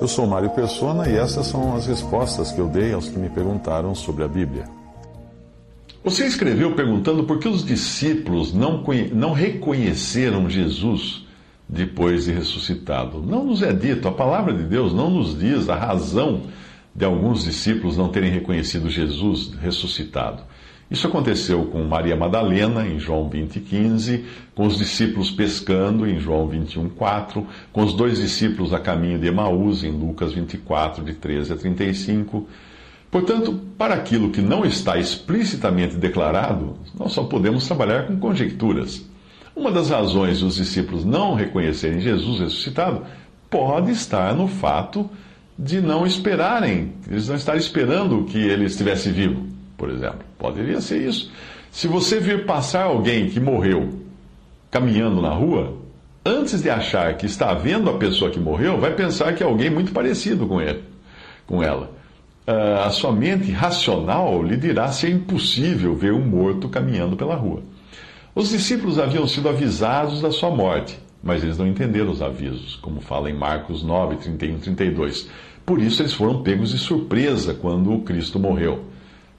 Eu sou Mário Persona e essas são as respostas que eu dei aos que me perguntaram sobre a Bíblia. Você escreveu perguntando por que os discípulos não, não reconheceram Jesus depois de ressuscitado. Não nos é dito, a palavra de Deus não nos diz a razão de alguns discípulos não terem reconhecido Jesus ressuscitado. Isso aconteceu com Maria Madalena, em João 20, 15, com os discípulos pescando, em João 21, 4, com os dois discípulos a caminho de Emaús, em Lucas 24, de 13 a 35. Portanto, para aquilo que não está explicitamente declarado, nós só podemos trabalhar com conjecturas. Uma das razões dos discípulos não reconhecerem Jesus ressuscitado pode estar no fato de não esperarem, eles não estarem esperando que ele estivesse vivo, por exemplo. Poderia ser isso. Se você vir passar alguém que morreu caminhando na rua, antes de achar que está vendo a pessoa que morreu, vai pensar que é alguém muito parecido com ele, com ela. Uh, a sua mente racional lhe dirá ser impossível ver um morto caminhando pela rua. Os discípulos haviam sido avisados da sua morte, mas eles não entenderam os avisos, como fala em Marcos 9, 31 e 32. Por isso eles foram pegos de surpresa quando o Cristo morreu.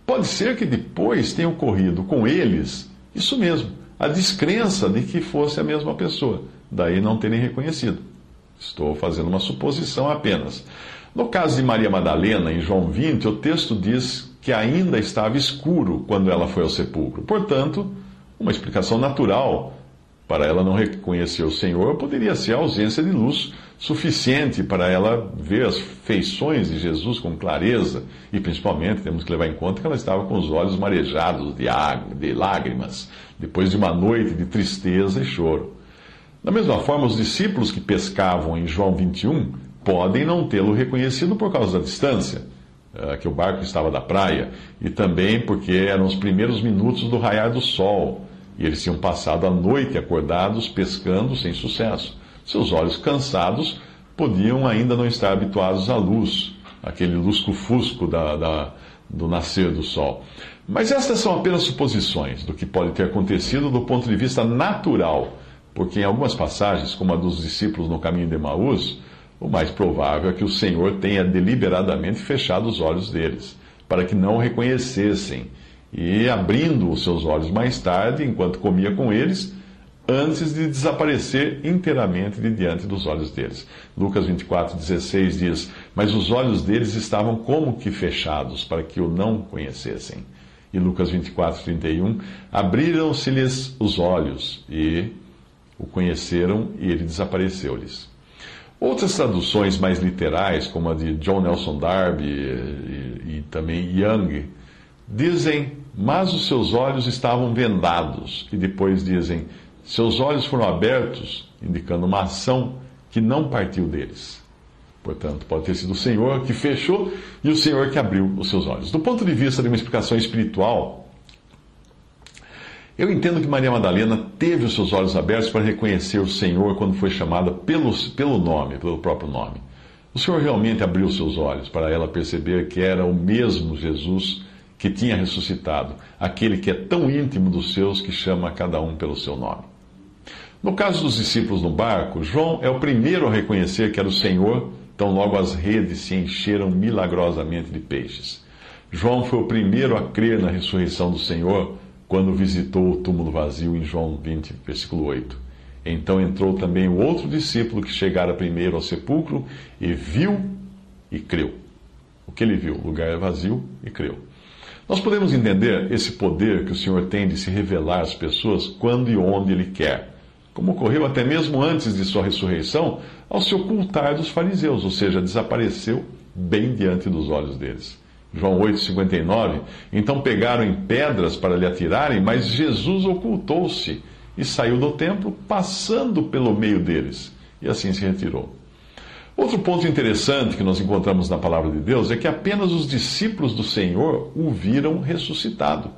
Pode ser que depois tenha ocorrido com eles isso mesmo, a descrença de que fosse a mesma pessoa, daí não terem reconhecido. Estou fazendo uma suposição apenas. No caso de Maria Madalena, em João 20, o texto diz que ainda estava escuro quando ela foi ao sepulcro. Portanto, uma explicação natural para ela não reconhecer o Senhor poderia ser a ausência de luz suficiente para ela ver as feições de Jesus com clareza e, principalmente, temos que levar em conta que ela estava com os olhos marejados de, água, de lágrimas, depois de uma noite de tristeza e choro. Da mesma forma, os discípulos que pescavam em João 21 podem não tê-lo reconhecido por causa da distância eh, que o barco estava da praia, e também porque eram os primeiros minutos do raiar do sol, e eles tinham passado a noite acordados pescando sem sucesso. Seus olhos cansados podiam ainda não estar habituados à luz, aquele lusco-fusco da, da, do nascer do sol. Mas estas são apenas suposições do que pode ter acontecido do ponto de vista natural, porque em algumas passagens, como a dos discípulos no caminho de Emaús, o mais provável é que o Senhor tenha deliberadamente fechado os olhos deles, para que não o reconhecessem, e abrindo os seus olhos mais tarde, enquanto comia com eles, antes de desaparecer inteiramente de diante dos olhos deles. Lucas 24, 16 diz: Mas os olhos deles estavam como que fechados, para que o não conhecessem. E Lucas 24, 31, abriram-se-lhes os olhos e o conheceram e ele desapareceu-lhes. Outras traduções mais literais, como a de John Nelson Darby e, e, também Young, dizem, mas os seus olhos estavam vendados. E depois dizem, seus olhos foram abertos, indicando uma ação que não partiu deles. Portanto, pode ter sido o Senhor que fechou e o Senhor que abriu os seus olhos. Do ponto de vista de uma explicação espiritual, eu entendo que Maria Madalena teve os seus olhos abertos para reconhecer o Senhor quando foi chamada pelo, pelo nome, pelo próprio nome. O Senhor realmente abriu seus olhos para ela perceber que era o mesmo Jesus que tinha ressuscitado, aquele que é tão íntimo dos seus que chama cada um pelo seu nome. No caso dos discípulos no barco, João é o primeiro a reconhecer que era o Senhor, tão logo as redes se encheram milagrosamente de peixes. João foi o primeiro a crer na ressurreição do Senhor quando visitou o túmulo vazio em João 20, versículo 8. Então entrou também o outro discípulo que chegara primeiro ao sepulcro e viu e creu. O que ele viu? O lugar vazio e creu. Nós podemos entender esse poder que o Senhor tem de se revelar às pessoas quando e onde Ele quer, como ocorreu até mesmo antes de sua ressurreição, ao se ocultar dos fariseus, ou seja, desapareceu bem diante dos olhos deles. João 8,59. Então pegaram em pedras para lhe atirarem, mas Jesus ocultou-se e saiu do templo, passando pelo meio deles, e assim se retirou. Outro ponto interessante que nós encontramos na palavra de Deus é que apenas os discípulos do Senhor o viram ressuscitado.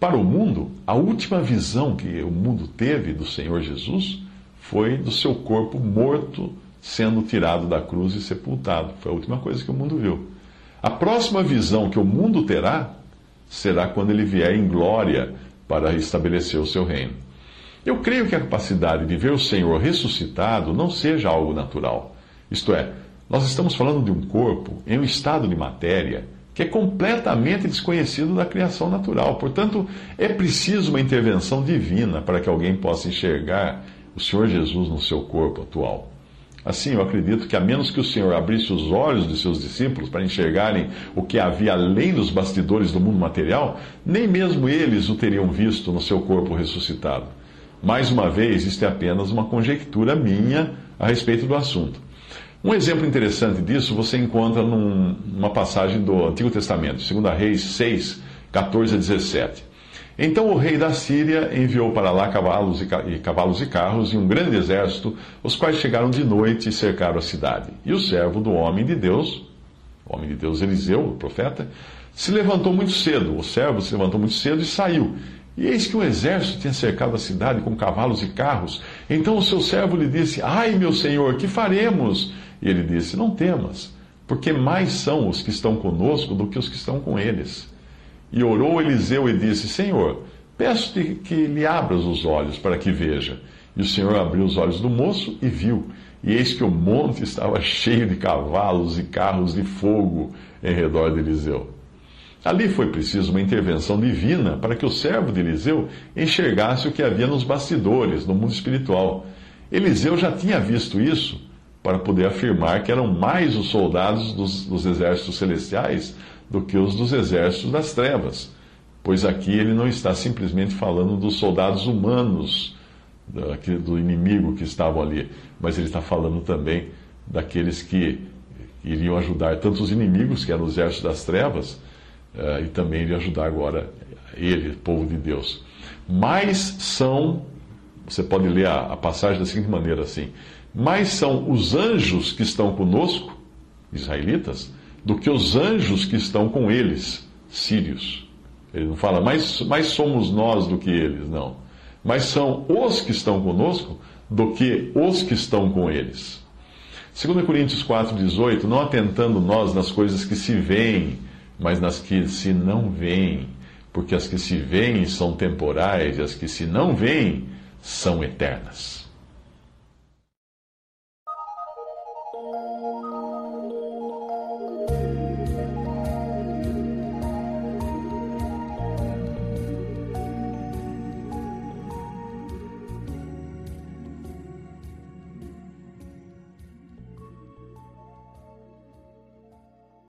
Para o mundo, a última visão que o mundo teve do Senhor Jesus foi do seu corpo morto sendo tirado da cruz e sepultado. Foi a última coisa que o mundo viu. A próxima visão que o mundo terá será quando ele vier em glória para estabelecer o seu reino. Eu creio que a capacidade de ver o Senhor ressuscitado não seja algo natural. Isto é, nós estamos falando de um corpo em um estado de matéria que é completamente desconhecido da criação natural. Portanto, é preciso uma intervenção divina para que alguém possa enxergar o Senhor Jesus no seu corpo atual. Assim, eu acredito que a menos que o Senhor abrisse os olhos de seus discípulos para enxergarem o que havia além dos bastidores do mundo material, nem mesmo eles o teriam visto no seu corpo ressuscitado. Mais uma vez, isto é apenas uma conjectura minha a respeito do assunto. Um exemplo interessante disso você encontra num, numa passagem do Antigo Testamento, 2 Reis 6, 14 a 17. Então o rei da Síria enviou para lá cavalos e, cavalos e carros e um grande exército, os quais chegaram de noite e cercaram a cidade. E o servo do homem de Deus, o homem de Deus Eliseu, o profeta, se levantou muito cedo. O servo se levantou muito cedo e saiu. E eis que um exército tinha cercado a cidade com cavalos e carros. Então o seu servo lhe disse: Ai, meu senhor, que faremos? E ele disse: Não temas, porque mais são os que estão conosco do que os que estão com eles. E orou Eliseu e disse: Senhor, peço-te que lhe abras os olhos para que veja. E o Senhor abriu os olhos do moço e viu. E eis que o monte estava cheio de cavalos e carros de fogo em redor de Eliseu. Ali foi preciso uma intervenção divina para que o servo de Eliseu enxergasse o que havia nos bastidores, no mundo espiritual. Eliseu já tinha visto isso para poder afirmar que eram mais os soldados dos, dos exércitos celestiais do que os dos exércitos das trevas, pois aqui ele não está simplesmente falando dos soldados humanos do inimigo que estavam ali, mas ele está falando também daqueles que iriam ajudar tanto os inimigos, que eram os exércitos das trevas, eh, e também iria ajudar agora ele, povo de Deus. Mais são, você pode ler a, a passagem da seguinte maneira assim: mais são os anjos que estão conosco, israelitas, do que os anjos que estão com eles, sírios. Ele não fala, mais, mais somos nós do que eles, não. Mas são os que estão conosco do que os que estão com eles. 2 Coríntios 4,18, não atentando nós nas coisas que se veem, mas nas que se não veem, porque as que se veem são temporais e as que se não veem são eternas.